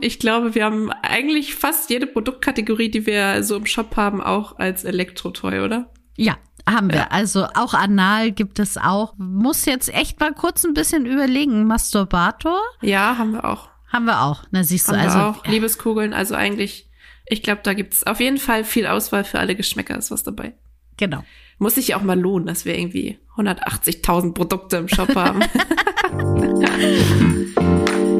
Ich glaube, wir haben eigentlich fast jede Produktkategorie, die wir so im Shop haben, auch als Elektrotoy, oder? Ja, haben wir. Ja. Also auch anal gibt es auch. Muss jetzt echt mal kurz ein bisschen überlegen. Masturbator? Ja, haben wir auch. Haben wir auch. Na, siehst haben du, also. auch. Liebeskugeln, also eigentlich, ich glaube, da gibt's auf jeden Fall viel Auswahl für alle Geschmäcker, ist was dabei. Genau. Muss sich ja auch mal lohnen, dass wir irgendwie 180.000 Produkte im Shop haben.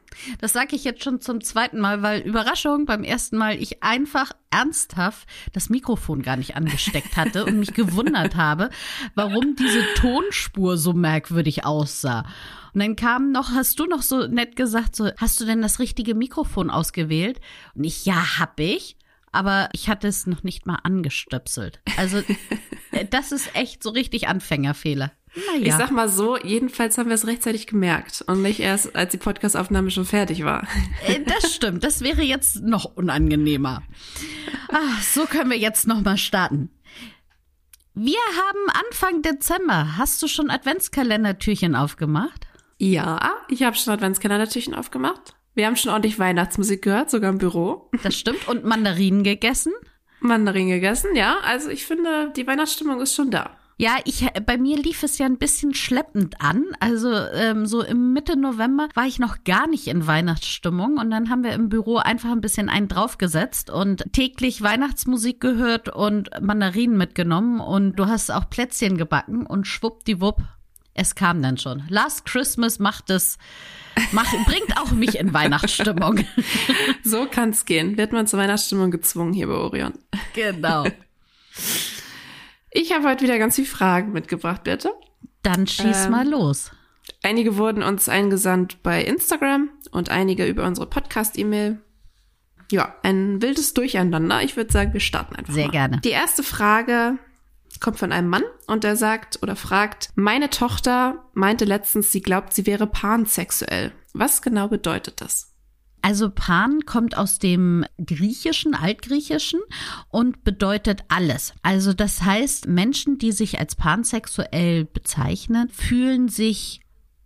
Das sage ich jetzt schon zum zweiten Mal, weil Überraschung beim ersten Mal ich einfach ernsthaft das Mikrofon gar nicht angesteckt hatte und mich gewundert habe, warum diese Tonspur so merkwürdig aussah. Und dann kam noch, hast du noch so nett gesagt, so, hast du denn das richtige Mikrofon ausgewählt? Und ich, ja, hab ich. Aber ich hatte es noch nicht mal angestöpselt. Also, das ist echt so richtig Anfängerfehler. Naja. Ich sag mal so, jedenfalls haben wir es rechtzeitig gemerkt und nicht erst, als die Podcastaufnahme schon fertig war. Äh, das stimmt, das wäre jetzt noch unangenehmer. Ach, so können wir jetzt noch mal starten. Wir haben Anfang Dezember. Hast du schon Adventskalendertürchen aufgemacht? Ja, ich habe schon Adventskalendertürchen aufgemacht. Wir haben schon ordentlich Weihnachtsmusik gehört, sogar im Büro. Das stimmt. Und Mandarinen gegessen? Mandarinen gegessen, ja. Also ich finde, die Weihnachtsstimmung ist schon da. Ja, ich bei mir lief es ja ein bisschen schleppend an. Also ähm, so im Mitte November war ich noch gar nicht in Weihnachtsstimmung und dann haben wir im Büro einfach ein bisschen einen draufgesetzt und täglich Weihnachtsmusik gehört und Mandarinen mitgenommen und du hast auch Plätzchen gebacken und schwuppdiwupp, es kam dann schon. Last Christmas macht es Mach, bringt auch mich in Weihnachtsstimmung. So kann's gehen. Wird man zur Weihnachtsstimmung gezwungen hier bei Orion. Genau. Ich habe heute wieder ganz viele Fragen mitgebracht, bitte. Dann schieß ähm, mal los. Einige wurden uns eingesandt bei Instagram und einige über unsere Podcast-E-Mail. Ja, ein wildes Durcheinander. Ich würde sagen, wir starten einfach Sehr mal. gerne. Die erste Frage kommt von einem Mann und der sagt oder fragt, meine Tochter meinte letztens, sie glaubt, sie wäre pansexuell. Was genau bedeutet das? Also Pan kommt aus dem Griechischen, Altgriechischen und bedeutet alles. Also das heißt, Menschen, die sich als pansexuell bezeichnen, fühlen sich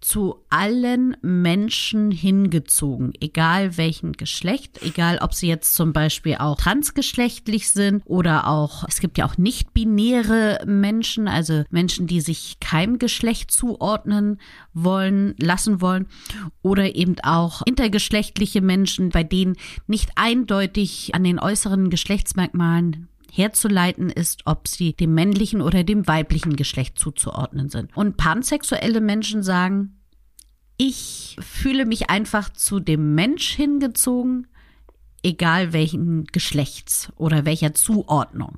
zu allen Menschen hingezogen, egal welchen Geschlecht, egal ob sie jetzt zum Beispiel auch transgeschlechtlich sind oder auch, es gibt ja auch nicht-binäre Menschen, also Menschen, die sich keinem Geschlecht zuordnen wollen, lassen wollen oder eben auch intergeschlechtliche Menschen, bei denen nicht eindeutig an den äußeren Geschlechtsmerkmalen herzuleiten ist, ob sie dem männlichen oder dem weiblichen Geschlecht zuzuordnen sind. Und pansexuelle Menschen sagen, ich fühle mich einfach zu dem Mensch hingezogen, egal welchen Geschlechts oder welcher Zuordnung.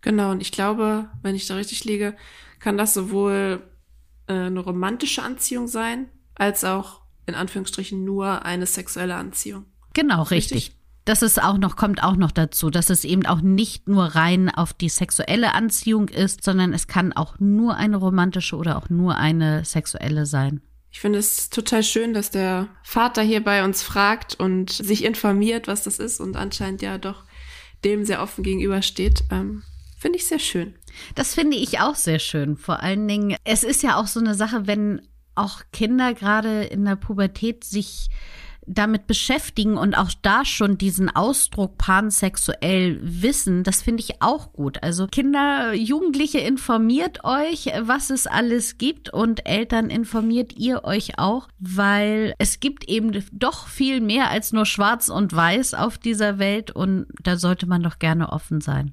Genau, und ich glaube, wenn ich da richtig liege, kann das sowohl äh, eine romantische Anziehung sein, als auch in Anführungsstrichen nur eine sexuelle Anziehung. Genau, richtig. richtig das ist auch noch, kommt auch noch dazu, dass es eben auch nicht nur rein auf die sexuelle Anziehung ist, sondern es kann auch nur eine romantische oder auch nur eine sexuelle sein. Ich finde es total schön, dass der Vater hier bei uns fragt und sich informiert, was das ist und anscheinend ja doch dem sehr offen gegenübersteht. Ähm, finde ich sehr schön. Das finde ich auch sehr schön. Vor allen Dingen, es ist ja auch so eine Sache, wenn auch Kinder gerade in der Pubertät sich damit beschäftigen und auch da schon diesen Ausdruck pansexuell wissen, das finde ich auch gut. Also Kinder, Jugendliche informiert euch, was es alles gibt und Eltern informiert ihr euch auch, weil es gibt eben doch viel mehr als nur schwarz und weiß auf dieser Welt und da sollte man doch gerne offen sein.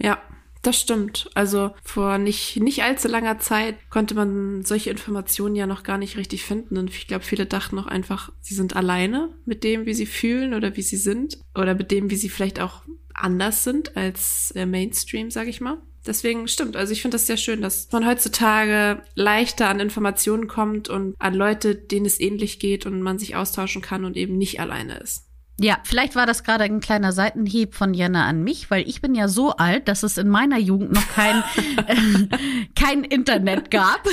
Ja, das stimmt. Also vor nicht, nicht allzu langer Zeit konnte man solche Informationen ja noch gar nicht richtig finden. Und ich glaube, viele dachten noch einfach, sie sind alleine mit dem, wie sie fühlen oder wie sie sind. Oder mit dem, wie sie vielleicht auch anders sind als der Mainstream, sage ich mal. Deswegen stimmt. Also ich finde das sehr schön, dass man heutzutage leichter an Informationen kommt und an Leute, denen es ähnlich geht und man sich austauschen kann und eben nicht alleine ist. Ja, vielleicht war das gerade ein kleiner Seitenhieb von Jenna an mich, weil ich bin ja so alt, dass es in meiner Jugend noch kein, äh, kein Internet gab.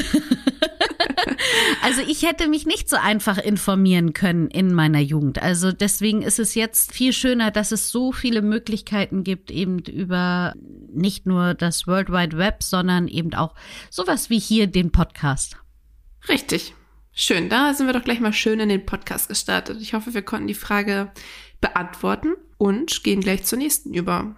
also ich hätte mich nicht so einfach informieren können in meiner Jugend. Also deswegen ist es jetzt viel schöner, dass es so viele Möglichkeiten gibt, eben über nicht nur das World Wide Web, sondern eben auch sowas wie hier den Podcast. Richtig. Schön, da sind wir doch gleich mal schön in den Podcast gestartet. Ich hoffe, wir konnten die Frage beantworten und gehen gleich zur nächsten über.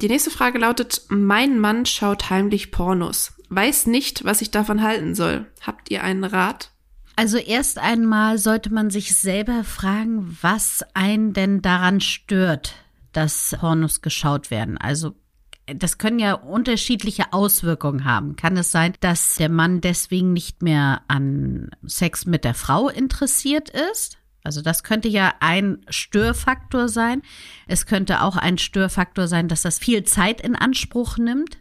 Die nächste Frage lautet, mein Mann schaut heimlich Pornos, weiß nicht, was ich davon halten soll. Habt ihr einen Rat? Also erst einmal sollte man sich selber fragen, was einen denn daran stört, dass Pornos geschaut werden. Also das können ja unterschiedliche Auswirkungen haben. Kann es sein, dass der Mann deswegen nicht mehr an Sex mit der Frau interessiert ist? Also das könnte ja ein Störfaktor sein. Es könnte auch ein Störfaktor sein, dass das viel Zeit in Anspruch nimmt,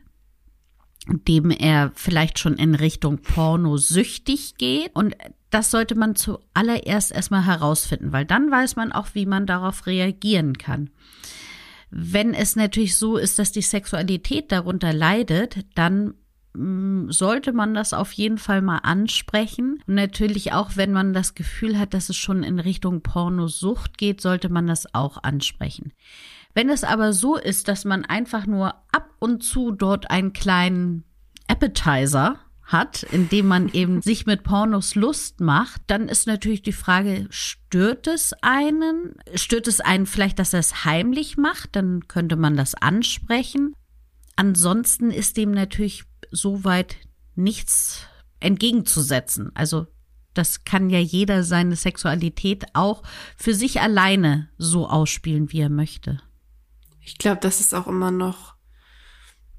dem er vielleicht schon in Richtung Porno süchtig geht. Und das sollte man zuallererst erstmal herausfinden, weil dann weiß man auch, wie man darauf reagieren kann. Wenn es natürlich so ist, dass die Sexualität darunter leidet, dann mm, sollte man das auf jeden Fall mal ansprechen. Und natürlich auch, wenn man das Gefühl hat, dass es schon in Richtung Pornosucht geht, sollte man das auch ansprechen. Wenn es aber so ist, dass man einfach nur ab und zu dort einen kleinen Appetizer hat, indem man eben sich mit Pornos Lust macht, dann ist natürlich die Frage, stört es einen? Stört es einen vielleicht, dass er es heimlich macht? Dann könnte man das ansprechen. Ansonsten ist dem natürlich soweit nichts entgegenzusetzen. Also das kann ja jeder seine Sexualität auch für sich alleine so ausspielen, wie er möchte. Ich glaube, das ist auch immer noch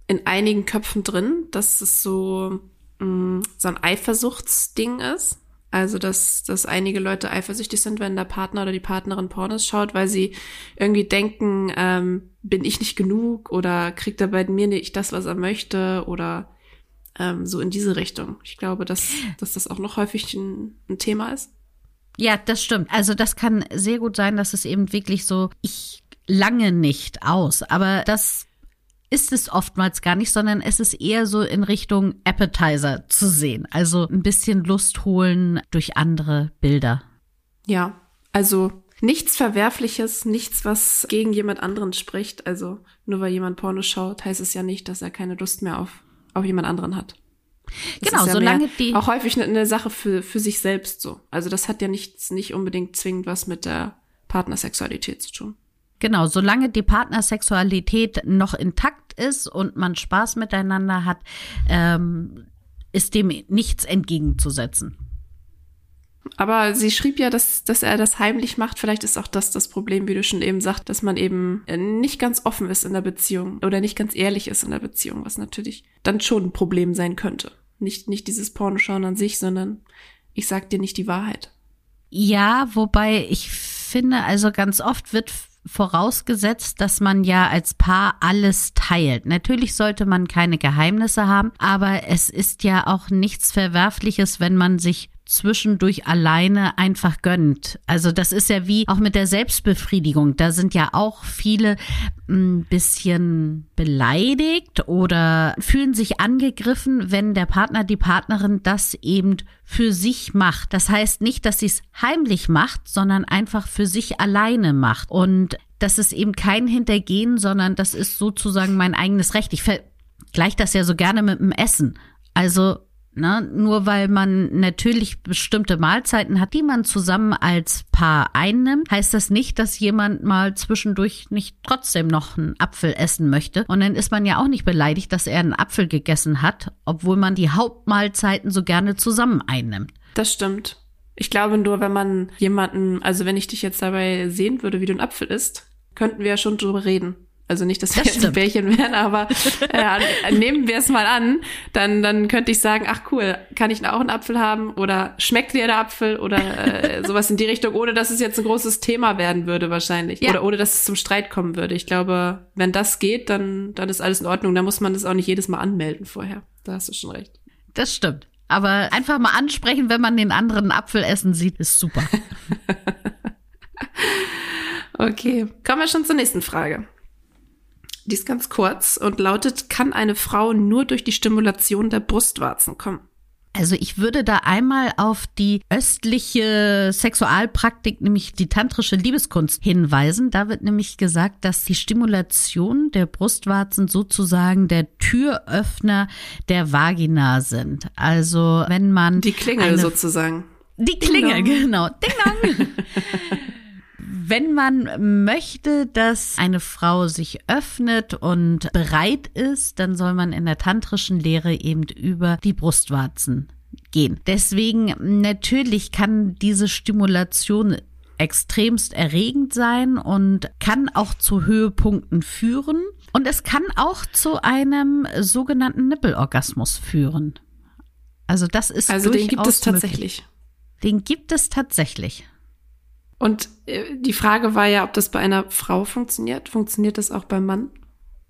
in einigen Köpfen drin, dass es so mh, so ein Eifersuchtsding ist. Also, dass, dass einige Leute eifersüchtig sind, wenn der Partner oder die Partnerin Pornos schaut, weil sie irgendwie denken, ähm, bin ich nicht genug oder kriegt er bei mir nicht das, was er möchte oder ähm, so in diese Richtung. Ich glaube, dass, dass das auch noch häufig ein, ein Thema ist. Ja, das stimmt. Also das kann sehr gut sein, dass es eben wirklich so, ich lange nicht aus, aber das ist es oftmals gar nicht, sondern es ist eher so in Richtung Appetizer zu sehen. Also ein bisschen Lust holen durch andere Bilder. Ja, also nichts Verwerfliches, nichts, was gegen jemand anderen spricht. Also nur weil jemand Porno schaut, heißt es ja nicht, dass er keine Lust mehr auf, auf jemand anderen hat. Das genau, ja solange die. Auch häufig eine, eine Sache für, für sich selbst so. Also das hat ja nichts, nicht unbedingt zwingend was mit der Partnersexualität zu tun. Genau, solange die Partnersexualität noch intakt ist und man Spaß miteinander hat, ähm, ist dem nichts entgegenzusetzen. Aber sie schrieb ja, dass, dass er das heimlich macht. Vielleicht ist auch das das Problem, wie du schon eben sagst, dass man eben nicht ganz offen ist in der Beziehung oder nicht ganz ehrlich ist in der Beziehung, was natürlich dann schon ein Problem sein könnte. Nicht, nicht dieses Pornoschauen an sich, sondern ich sag dir nicht die Wahrheit. Ja, wobei ich finde, also ganz oft wird vorausgesetzt, dass man ja als Paar alles teilt. Natürlich sollte man keine Geheimnisse haben, aber es ist ja auch nichts Verwerfliches, wenn man sich zwischendurch alleine einfach gönnt. Also das ist ja wie auch mit der Selbstbefriedigung. Da sind ja auch viele ein bisschen beleidigt oder fühlen sich angegriffen, wenn der Partner, die Partnerin das eben für sich macht. Das heißt nicht, dass sie es heimlich macht, sondern einfach für sich alleine macht. Und das ist eben kein Hintergehen, sondern das ist sozusagen mein eigenes Recht. Ich vergleiche das ja so gerne mit dem Essen. Also Ne? Nur weil man natürlich bestimmte Mahlzeiten hat, die man zusammen als Paar einnimmt, heißt das nicht, dass jemand mal zwischendurch nicht trotzdem noch einen Apfel essen möchte. Und dann ist man ja auch nicht beleidigt, dass er einen Apfel gegessen hat, obwohl man die Hauptmahlzeiten so gerne zusammen einnimmt. Das stimmt. Ich glaube nur, wenn man jemanden, also wenn ich dich jetzt dabei sehen würde, wie du einen Apfel isst, könnten wir ja schon drüber reden. Also nicht, dass wir das jetzt ein Bärchen wären, aber äh, nehmen wir es mal an, dann, dann könnte ich sagen, ach cool, kann ich auch einen Apfel haben oder schmeckt dir der Apfel oder äh, sowas in die Richtung, ohne dass es jetzt ein großes Thema werden würde wahrscheinlich ja. oder ohne dass es zum Streit kommen würde. Ich glaube, wenn das geht, dann, dann ist alles in Ordnung. Da muss man das auch nicht jedes Mal anmelden vorher. Da hast du schon recht. Das stimmt. Aber einfach mal ansprechen, wenn man den anderen Apfel essen sieht, ist super. Okay, kommen wir schon zur nächsten Frage. Die ist ganz kurz und lautet, kann eine Frau nur durch die Stimulation der Brustwarzen kommen? Also ich würde da einmal auf die östliche Sexualpraktik, nämlich die tantrische Liebeskunst hinweisen. Da wird nämlich gesagt, dass die Stimulation der Brustwarzen sozusagen der Türöffner der Vagina sind. Also wenn man die Klingel sozusagen. Die Klingel, genau. Ding dong. wenn man möchte, dass eine Frau sich öffnet und bereit ist, dann soll man in der tantrischen Lehre eben über die Brustwarzen gehen. Deswegen natürlich kann diese Stimulation extremst erregend sein und kann auch zu Höhepunkten führen. Und es kann auch zu einem sogenannten Nippelorgasmus führen. Also das ist also den gibt es tatsächlich. Möglich. Den gibt es tatsächlich. Und äh, die Frage war ja, ob das bei einer Frau funktioniert. Funktioniert das auch beim Mann?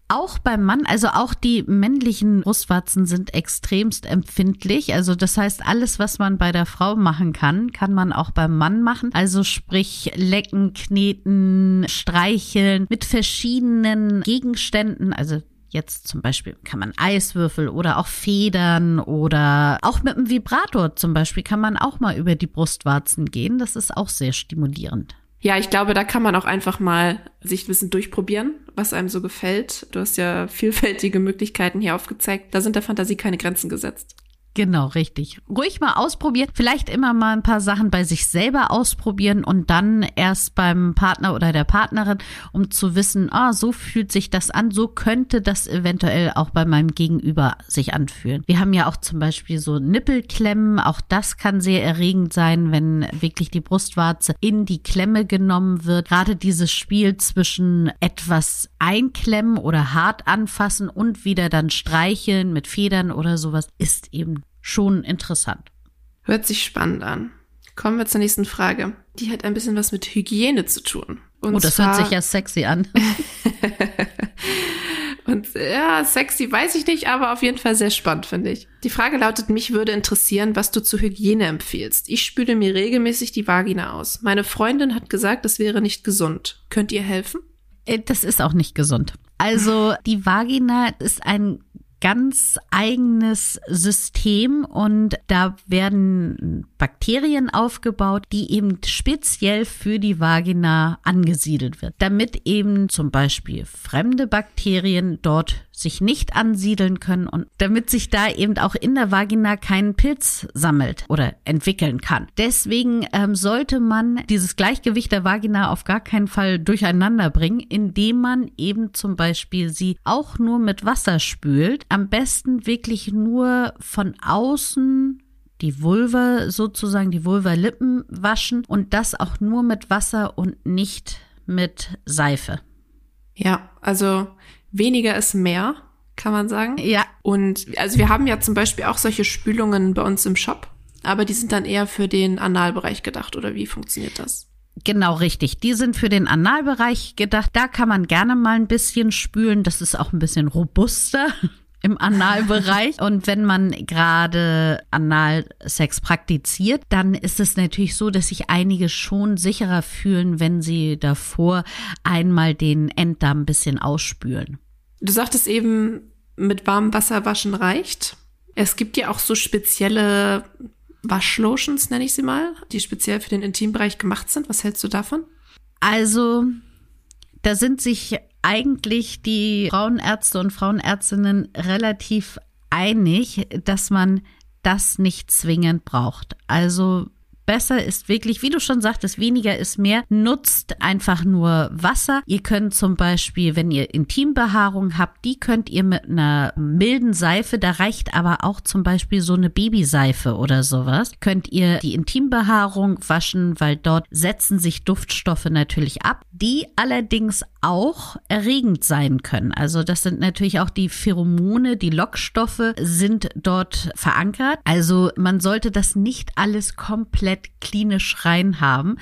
Auch beim Mann, also auch die männlichen Brustwarzen sind extremst empfindlich. Also das heißt, alles, was man bei der Frau machen kann, kann man auch beim Mann machen. Also sprich lecken, kneten, streicheln mit verschiedenen Gegenständen. Also Jetzt zum Beispiel kann man Eiswürfel oder auch Federn oder auch mit einem Vibrator zum Beispiel kann man auch mal über die Brustwarzen gehen. Das ist auch sehr stimulierend. Ja, ich glaube, da kann man auch einfach mal sich ein bisschen durchprobieren, was einem so gefällt. Du hast ja vielfältige Möglichkeiten hier aufgezeigt. Da sind der Fantasie keine Grenzen gesetzt. Genau, richtig. Ruhig mal ausprobieren. Vielleicht immer mal ein paar Sachen bei sich selber ausprobieren und dann erst beim Partner oder der Partnerin, um zu wissen, ah, so fühlt sich das an, so könnte das eventuell auch bei meinem Gegenüber sich anfühlen. Wir haben ja auch zum Beispiel so Nippelklemmen. Auch das kann sehr erregend sein, wenn wirklich die Brustwarze in die Klemme genommen wird. Gerade dieses Spiel zwischen etwas einklemmen oder hart anfassen und wieder dann streicheln mit Federn oder sowas ist eben schon interessant. Hört sich spannend an. Kommen wir zur nächsten Frage. Die hat ein bisschen was mit Hygiene zu tun. Und oh, das zwar, hört sich ja sexy an. Und ja, sexy weiß ich nicht, aber auf jeden Fall sehr spannend, finde ich. Die Frage lautet, mich würde interessieren, was du zur Hygiene empfiehlst. Ich spüle mir regelmäßig die Vagina aus. Meine Freundin hat gesagt, das wäre nicht gesund. Könnt ihr helfen? Äh, das ist auch nicht gesund. Also die Vagina ist ein ganz eigenes System und da werden Bakterien aufgebaut, die eben speziell für die Vagina angesiedelt wird, damit eben zum Beispiel fremde Bakterien dort sich nicht ansiedeln können und damit sich da eben auch in der Vagina kein Pilz sammelt oder entwickeln kann. Deswegen ähm, sollte man dieses Gleichgewicht der Vagina auf gar keinen Fall durcheinander bringen, indem man eben zum Beispiel sie auch nur mit Wasser spült. Am besten wirklich nur von außen die Vulva sozusagen, die Vulva-Lippen waschen und das auch nur mit Wasser und nicht mit Seife. Ja, also weniger ist mehr, kann man sagen. Ja. Und also wir haben ja zum Beispiel auch solche Spülungen bei uns im Shop, aber die sind dann eher für den Analbereich gedacht, oder wie funktioniert das? Genau richtig. Die sind für den Analbereich gedacht. Da kann man gerne mal ein bisschen spülen. Das ist auch ein bisschen robuster im Analbereich. Und wenn man gerade Analsex praktiziert, dann ist es natürlich so, dass sich einige schon sicherer fühlen, wenn sie davor einmal den Enddarm ein bisschen ausspülen. Du sagtest eben, mit warmem Wasser waschen reicht. Es gibt ja auch so spezielle Waschlotions, nenne ich sie mal, die speziell für den Intimbereich gemacht sind. Was hältst du davon? Also, da sind sich eigentlich die Frauenärzte und Frauenärztinnen relativ einig, dass man das nicht zwingend braucht. Also besser ist wirklich, wie du schon sagtest, weniger ist mehr. Nutzt einfach nur Wasser. Ihr könnt zum Beispiel, wenn ihr Intimbehaarung habt, die könnt ihr mit einer milden Seife, da reicht aber auch zum Beispiel so eine Babyseife oder sowas, könnt ihr die Intimbehaarung waschen, weil dort setzen sich Duftstoffe natürlich ab, die allerdings auch erregend sein können. Also das sind natürlich auch die Pheromone, die Lockstoffe sind dort verankert. Also man sollte das nicht alles komplett klinisch rein haben,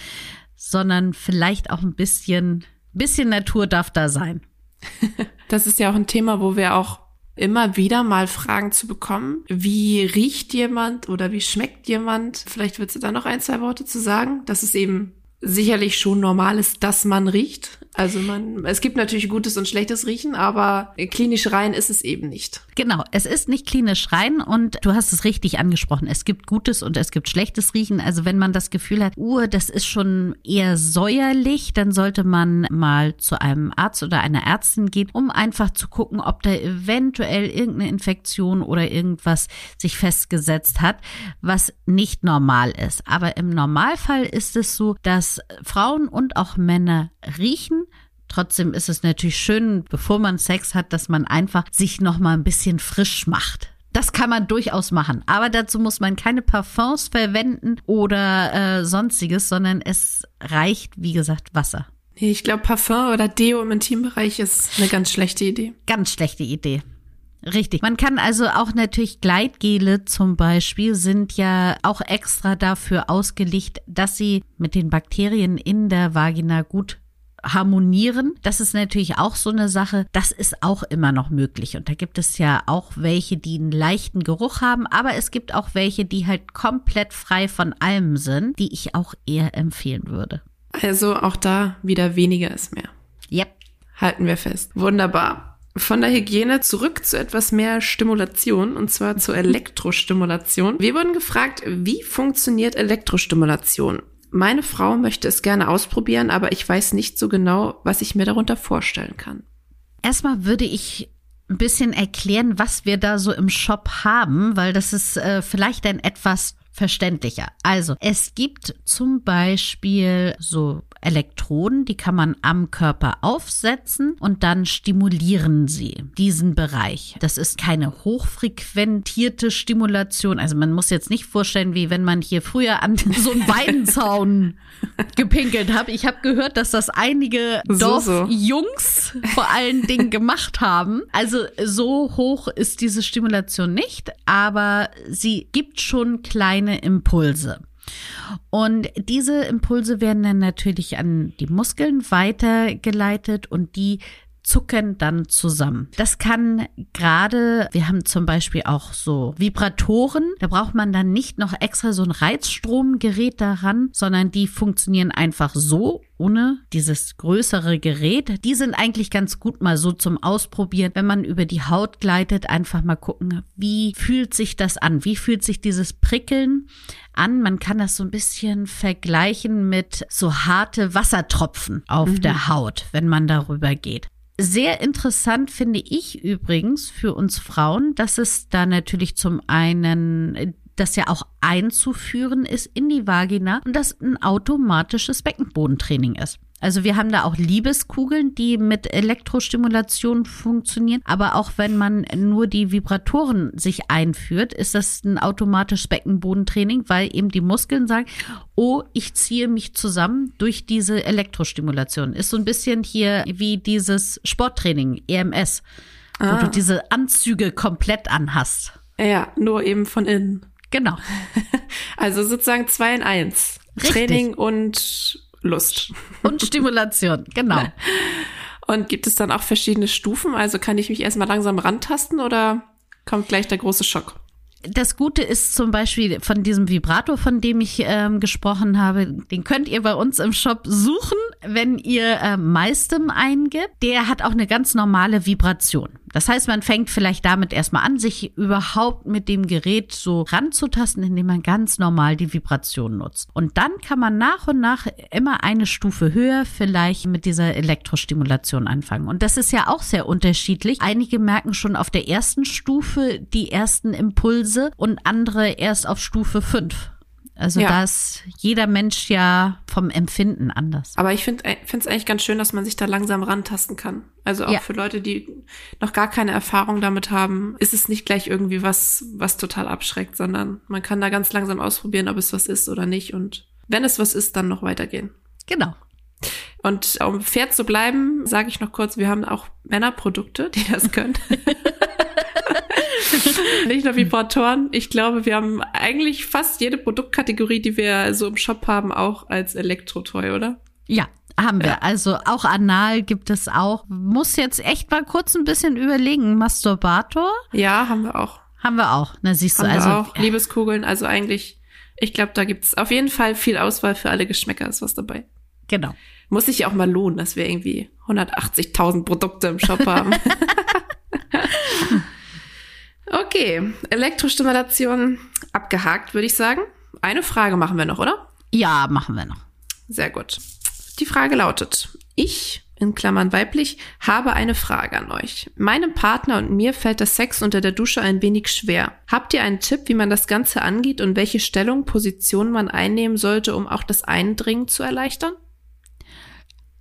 sondern vielleicht auch ein bisschen, bisschen Natur darf da sein. Das ist ja auch ein Thema, wo wir auch immer wieder mal Fragen zu bekommen. Wie riecht jemand oder wie schmeckt jemand? Vielleicht willst du da noch ein, zwei Worte zu sagen. Das ist eben sicherlich schon normal ist, dass man riecht. Also man, es gibt natürlich gutes und schlechtes Riechen, aber klinisch rein ist es eben nicht. Genau, es ist nicht klinisch rein und du hast es richtig angesprochen. Es gibt gutes und es gibt schlechtes Riechen. Also wenn man das Gefühl hat, uh, das ist schon eher säuerlich, dann sollte man mal zu einem Arzt oder einer Ärztin gehen, um einfach zu gucken, ob da eventuell irgendeine Infektion oder irgendwas sich festgesetzt hat, was nicht normal ist. Aber im Normalfall ist es so, dass Frauen und auch Männer riechen. Trotzdem ist es natürlich schön, bevor man Sex hat, dass man einfach sich noch mal ein bisschen frisch macht. Das kann man durchaus machen, aber dazu muss man keine Parfums verwenden oder äh, sonstiges, sondern es reicht, wie gesagt, Wasser. Nee, ich glaube, Parfum oder Deo im Intimbereich ist eine ganz schlechte Idee. Ganz schlechte Idee. Richtig. Man kann also auch natürlich Gleitgele zum Beispiel sind ja auch extra dafür ausgelegt, dass sie mit den Bakterien in der Vagina gut harmonieren. Das ist natürlich auch so eine Sache. Das ist auch immer noch möglich. Und da gibt es ja auch welche, die einen leichten Geruch haben, aber es gibt auch welche, die halt komplett frei von allem sind, die ich auch eher empfehlen würde. Also auch da wieder weniger ist mehr. Yep. Halten wir fest. Wunderbar. Von der Hygiene zurück zu etwas mehr Stimulation und zwar zur Elektrostimulation. Wir wurden gefragt, wie funktioniert Elektrostimulation? Meine Frau möchte es gerne ausprobieren, aber ich weiß nicht so genau, was ich mir darunter vorstellen kann. Erstmal würde ich ein bisschen erklären, was wir da so im Shop haben, weil das ist äh, vielleicht ein etwas verständlicher. Also, es gibt zum Beispiel so Elektroden, die kann man am Körper aufsetzen und dann stimulieren sie diesen Bereich. Das ist keine hochfrequentierte Stimulation. Also man muss jetzt nicht vorstellen, wie wenn man hier früher an so einen Weidenzaun gepinkelt hat. Ich habe gehört, dass das einige Dorfjungs so. vor allen Dingen gemacht haben. Also so hoch ist diese Stimulation nicht, aber sie gibt schon kleine Impulse. Und diese Impulse werden dann natürlich an die Muskeln weitergeleitet und die zucken dann zusammen. Das kann gerade, wir haben zum Beispiel auch so Vibratoren, da braucht man dann nicht noch extra so ein Reizstromgerät daran, sondern die funktionieren einfach so ohne dieses größere Gerät. Die sind eigentlich ganz gut mal so zum Ausprobieren. Wenn man über die Haut gleitet, einfach mal gucken, wie fühlt sich das an? Wie fühlt sich dieses Prickeln an? Man kann das so ein bisschen vergleichen mit so harte Wassertropfen auf mhm. der Haut, wenn man darüber geht. Sehr interessant finde ich übrigens für uns Frauen, dass es da natürlich zum einen das ja auch einzuführen ist in die Vagina und das ein automatisches Beckenbodentraining ist. Also wir haben da auch Liebeskugeln, die mit Elektrostimulation funktionieren. Aber auch wenn man nur die Vibratoren sich einführt, ist das ein automatisches Beckenbodentraining, weil eben die Muskeln sagen, oh, ich ziehe mich zusammen durch diese Elektrostimulation. Ist so ein bisschen hier wie dieses Sporttraining, EMS, ah. wo du diese Anzüge komplett anhast. Ja, nur eben von innen. Genau. Also sozusagen zwei in eins. Richtig. Training und Lust. Und Stimulation, genau. Und gibt es dann auch verschiedene Stufen? Also kann ich mich erstmal langsam rantasten oder kommt gleich der große Schock? Das Gute ist zum Beispiel von diesem Vibrator, von dem ich ähm, gesprochen habe, den könnt ihr bei uns im Shop suchen, wenn ihr äh, Meistem eingibt. Der hat auch eine ganz normale Vibration. Das heißt, man fängt vielleicht damit erstmal an, sich überhaupt mit dem Gerät so ranzutasten, indem man ganz normal die Vibration nutzt. Und dann kann man nach und nach immer eine Stufe höher vielleicht mit dieser Elektrostimulation anfangen. Und das ist ja auch sehr unterschiedlich. Einige merken schon auf der ersten Stufe die ersten Impulse und andere erst auf Stufe 5. Also ja. da ist jeder Mensch ja vom Empfinden anders. Aber ich finde es eigentlich ganz schön, dass man sich da langsam rantasten kann. Also auch ja. für Leute, die noch gar keine Erfahrung damit haben, ist es nicht gleich irgendwie was, was total abschreckt, sondern man kann da ganz langsam ausprobieren, ob es was ist oder nicht. Und wenn es was ist, dann noch weitergehen. Genau. Und um fair zu bleiben, sage ich noch kurz, wir haben auch Männerprodukte, die das können. Nicht nur Vibratoren. Ich glaube, wir haben eigentlich fast jede Produktkategorie, die wir so im Shop haben, auch als Elektrotoy, oder? Ja, haben wir. Ja. Also auch anal gibt es auch. Muss jetzt echt mal kurz ein bisschen überlegen. Masturbator? Ja, haben wir auch. Haben wir auch. Na, siehst haben du, also. Wir auch. Liebeskugeln, also eigentlich, ich glaube, da gibt's auf jeden Fall viel Auswahl für alle Geschmäcker, ist was dabei. Genau. Muss sich auch mal lohnen, dass wir irgendwie 180.000 Produkte im Shop haben. okay, Elektrostimulation abgehakt, würde ich sagen. Eine Frage machen wir noch, oder? Ja, machen wir noch. Sehr gut. Die Frage lautet, ich, in Klammern weiblich, habe eine Frage an euch. Meinem Partner und mir fällt das Sex unter der Dusche ein wenig schwer. Habt ihr einen Tipp, wie man das Ganze angeht und welche Stellung, Position man einnehmen sollte, um auch das Eindringen zu erleichtern?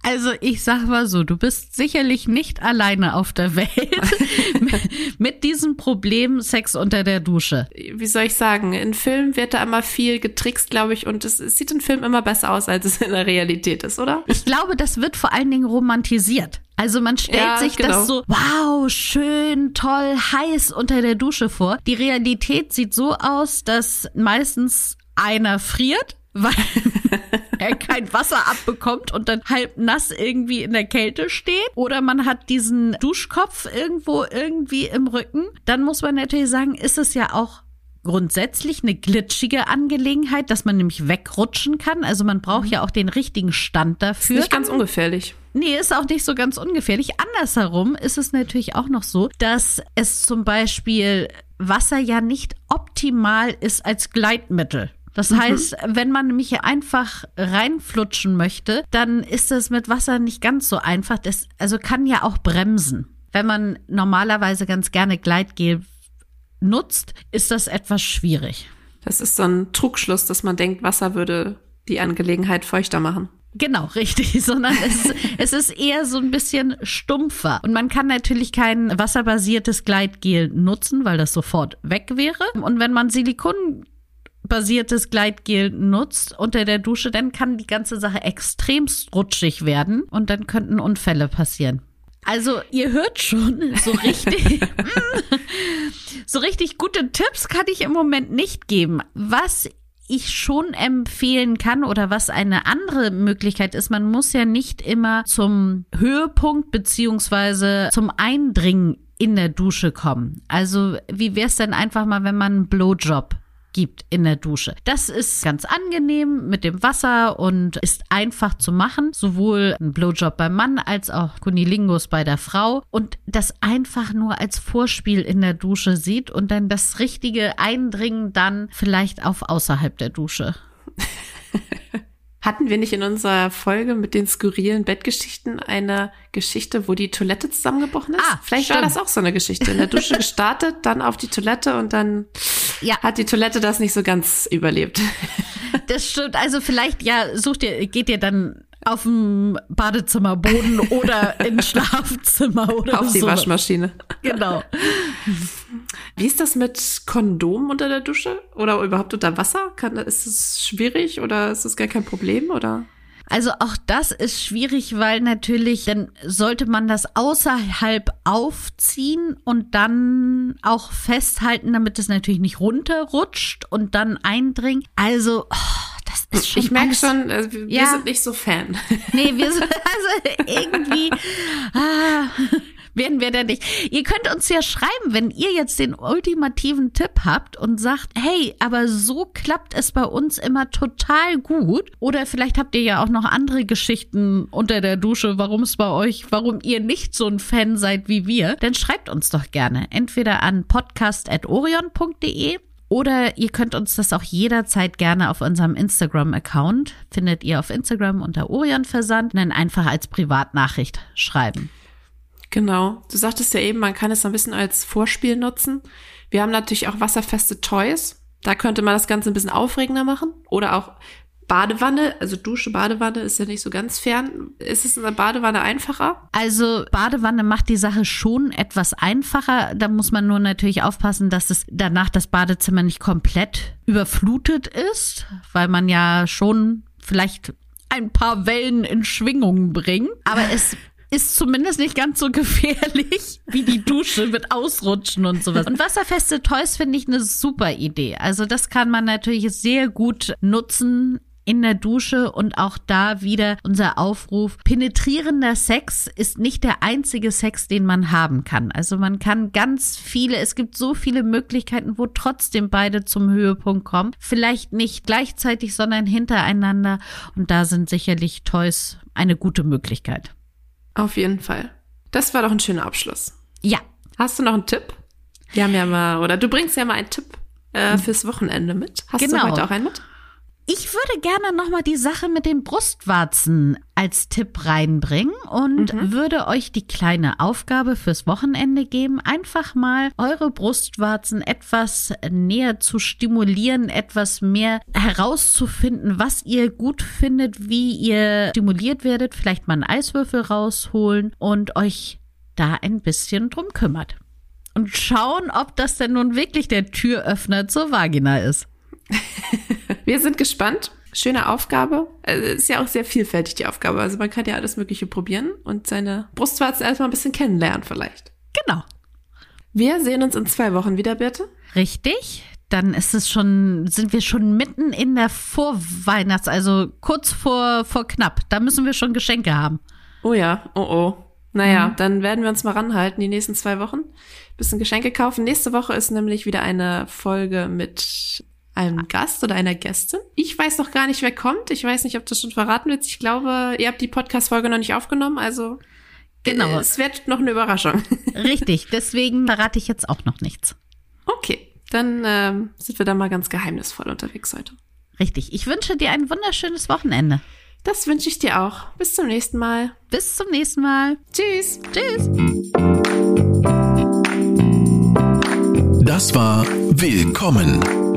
Also ich sag mal so, du bist sicherlich nicht alleine auf der Welt mit diesem Problem Sex unter der Dusche. Wie soll ich sagen? In Filmen wird da immer viel getrickst, glaube ich, und es, es sieht in Filmen immer besser aus, als es in der Realität ist, oder? Ich glaube, das wird vor allen Dingen romantisiert. Also man stellt Ja, sich genau. das so, wow, schön, toll, heiß unter der Dusche vor. Die Realität sieht so aus, dass meistens einer friert, weil er kein Wasser abbekommt und dann halb nass irgendwie in der Kälte steht. Oder man hat diesen Duschkopf irgendwo irgendwie im Rücken. Dann muss man natürlich sagen, ist es ja auch grundsätzlich eine glitschige Angelegenheit, dass man nämlich wegrutschen kann. Also man braucht ja auch den richtigen Stand Ist dafür. nicht ganz ungefährlich. Nee, ist auch nicht so ganz ungefährlich. Andersherum ist es natürlich auch noch so, dass es zum Beispiel Wasser ja nicht optimal ist als Gleitmittel. Das heißt, wenn man nämlich hier einfach reinflutschen möchte, dann ist es mit Wasser nicht ganz so einfach. Das also kann ja auch bremsen. Wenn man normalerweise ganz gerne Gleitgel nutzt, ist das etwas schwierig. Das ist so ein Trugschluss, dass man denkt, Wasser würde die Angelegenheit feuchter machen. Genau, richtig, sondern es, es ist eher so ein bisschen stumpfer. Und man kann natürlich kein wasserbasiertes Gleitgel nutzen, weil das sofort weg wäre. Und wenn man silikonbasiertes Gleitgel nutzt unter der Dusche, dann kann die ganze Sache extremst rutschig werden und dann könnten Unfälle passieren. Also ihr hört schon, so richtig, so richtig gute Tipps kann ich im Moment nicht geben. Was ich schon empfehlen kann oder was eine andere Möglichkeit ist, man muss ja nicht immer zum Höhepunkt beziehungsweise zum Eindringen in der Dusche kommen. Also wie wäre es denn einfach mal, wenn man einen Blowjob gibt in der Dusche. Das ist ganz angenehm mit dem Wasser und ist einfach zu machen. Sowohl ein Blowjob beim Mann als auch Kunilingus bei der Frau. Und das einfach nur als Vorspiel in der Dusche sieht und dann das richtige Eindringen dann vielleicht auf außerhalb der Dusche. Hatten wir nicht in unserer Folge mit den skurrilen Bettgeschichten eine Geschichte, wo die Toilette zusammengebrochen ist? Ah, Vielleicht war stimmt. das auch so eine Geschichte. In der Dusche gestartet, dann auf die Toilette und dann Ja. hat die Toilette das nicht so ganz überlebt. Das stimmt. Also vielleicht, ja, sucht ihr, geht ihr dann auf dem Badezimmerboden oder ins Schlafzimmer oder auf die so. Waschmaschine. Genau. Wie ist das mit Kondom unter der Dusche? Oder überhaupt unter Wasser? Kann, ist es schwierig oder ist es gar kein Problem? Oder? Also auch das ist schwierig, weil natürlich dann sollte man das außerhalb aufziehen und dann auch festhalten, damit es natürlich nicht runterrutscht und dann eindringt. Also oh, das ist schon Ich merke schon, äh, wir wir Ja. sind nicht so Fan. Nee, wir sind also irgendwie ah, werden wir da nicht. Ihr könnt uns ja schreiben, wenn ihr jetzt den ultimativen Tipp habt und sagt, hey, aber so klappt es bei uns immer total gut. Oder vielleicht habt ihr ja auch noch andere Geschichten unter der Dusche, warum es bei euch, warum ihr nicht so ein Fan seid wie wir. Dann schreibt uns doch gerne. Entweder an podcast.orion.de oder ihr könnt uns das auch jederzeit gerne auf unserem Instagram-Account, findet ihr auf Instagram unter Orion Versand, dann einfach als Privatnachricht schreiben. Genau. Du sagtest ja eben, man kann es ein bisschen als Vorspiel nutzen. Wir haben natürlich auch wasserfeste Toys. Da könnte man das Ganze ein bisschen aufregender machen. Oder auch Badewanne, also Dusche, Badewanne ist ja nicht so ganz fern. Ist es in der Badewanne einfacher? Also Badewanne macht die Sache schon etwas einfacher. Da muss man nur natürlich aufpassen, dass es danach das Badezimmer nicht komplett überflutet ist, weil man ja schon vielleicht ein paar Wellen in Schwingung bringt. Aber es ist zumindest nicht ganz so gefährlich wie die Dusche mit Ausrutschen und sowas. Und wasserfeste Toys finde ich eine super Idee. Also das kann man natürlich sehr gut nutzen in der Dusche und auch da wieder unser Aufruf. Penetrierender Sex ist nicht der einzige Sex, den man haben kann. Also man kann ganz viele, es gibt so viele Möglichkeiten, wo trotzdem beide zum Höhepunkt kommen. Vielleicht nicht gleichzeitig, sondern hintereinander. Und da sind sicherlich Toys eine gute Möglichkeit. Auf jeden Fall. Das war doch ein schöner Abschluss. Ja. Hast du noch einen Tipp? Wir haben ja mal, oder du bringst ja mal einen Tipp äh, fürs Wochenende mit. Hast Genau. du heute auch einen mit? Ich würde gerne nochmal die Sache mit den Brustwarzen als Tipp reinbringen und würde euch die kleine Aufgabe fürs Wochenende geben, einfach mal eure Brustwarzen etwas näher zu stimulieren, etwas mehr herauszufinden, was ihr gut findet, wie ihr stimuliert werdet, vielleicht mal einen Eiswürfel rausholen und euch da ein bisschen drum kümmert. Und schauen, ob das denn nun wirklich der Türöffner zur Vagina ist. Wir sind gespannt. Schöne Aufgabe. Also, ist ja auch sehr vielfältig, die Aufgabe. Also man kann ja alles Mögliche probieren und seine Brustwarzen erstmal ein bisschen kennenlernen vielleicht. Genau. Wir sehen uns in zwei Wochen wieder, Birte. Richtig. Dann ist es schon, sind wir schon mitten in der Vorweihnachts-, also kurz vor, vor knapp. Da müssen wir schon Geschenke haben. Oh ja, oh oh. Naja, dann werden wir uns mal ranhalten die nächsten zwei Wochen. Bisschen Geschenke kaufen. Nächste Woche ist nämlich wieder eine Folge mit einem Gast oder einer Gästin. Ich weiß noch gar nicht, wer kommt. Ich weiß nicht, ob das schon verraten wird. Ich glaube, ihr habt die Podcast-Folge noch nicht aufgenommen, also Genau. äh, es wird noch eine Überraschung. Richtig. Deswegen verrate ich jetzt auch noch nichts. Okay, dann ähm, sind wir da mal ganz geheimnisvoll unterwegs heute. Richtig. Ich wünsche dir ein wunderschönes Wochenende. Das wünsche ich dir auch. Bis zum nächsten Mal. Bis zum nächsten Mal. Tschüss. Tschüss. Das war Willkommen,